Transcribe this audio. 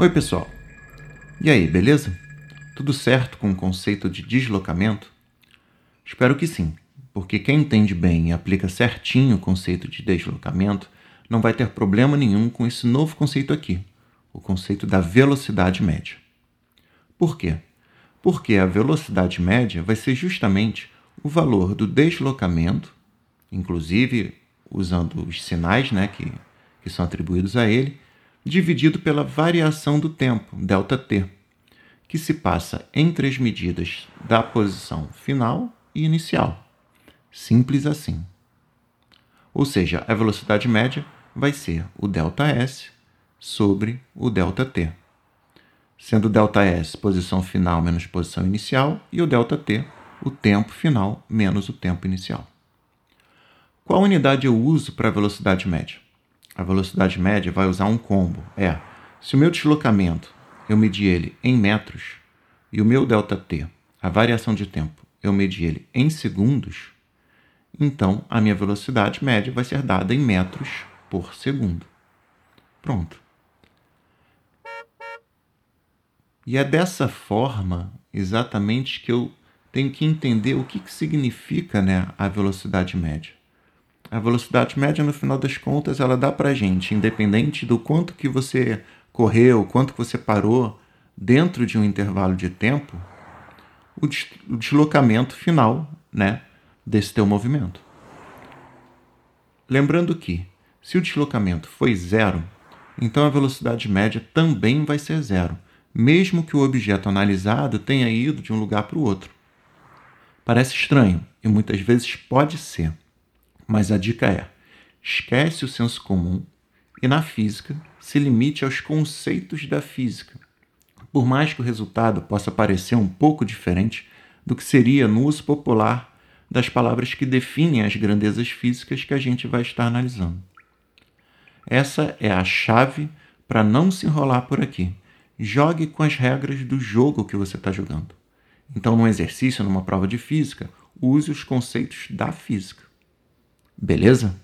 Oi, pessoal. E aí, beleza? Tudo certo com o conceito de deslocamento? Espero que sim, porque quem entende bem e aplica certinho o conceito de deslocamento não vai ter problema nenhum com esse novo conceito aqui, o conceito da velocidade média. Por quê? Porque a velocidade média vai ser justamente o valor do deslocamento, inclusive usando os sinais né, que, que são atribuídos a ele, dividido pela variação do tempo, ΔT, que se passa entre as medidas da posição final e inicial. Simples assim. Ou seja, a velocidade média vai ser o ΔS sobre o ΔT, sendo ΔS posição final menos posição inicial e o ΔT o tempo final menos o tempo inicial. Qual unidade eu uso para a velocidade média? A velocidade média vai usar um combo. É, se o meu deslocamento eu medir ele em metros e o meu ΔT, a variação de tempo, eu medir ele em segundos, então a minha velocidade média vai ser dada em metros por segundo. Pronto. E é dessa forma exatamente que eu tenho que entender o que, que significa né, a velocidade média. A velocidade média, no final das contas, ela dá para gente, independente do quanto que você correu, quanto que você parou dentro de um intervalo de tempo, o, deslocamento final, né, desse teu movimento. Lembrando que, se o deslocamento foi zero, então a velocidade média também vai ser zero, mesmo que o objeto analisado tenha ido de um lugar para o outro. Parece estranho e muitas vezes pode ser. Mas a dica é: esquece o senso comum e na física se limite aos conceitos da física. Por mais que o resultado possa parecer um pouco diferente do que seria no uso popular das palavras que definem as grandezas físicas que a gente vai estar analisando. Essa é a chave para não se enrolar por aqui. Jogue com as regras do jogo que você está jogando. Então, num exercício, numa prova de física, use os conceitos da física. Beleza?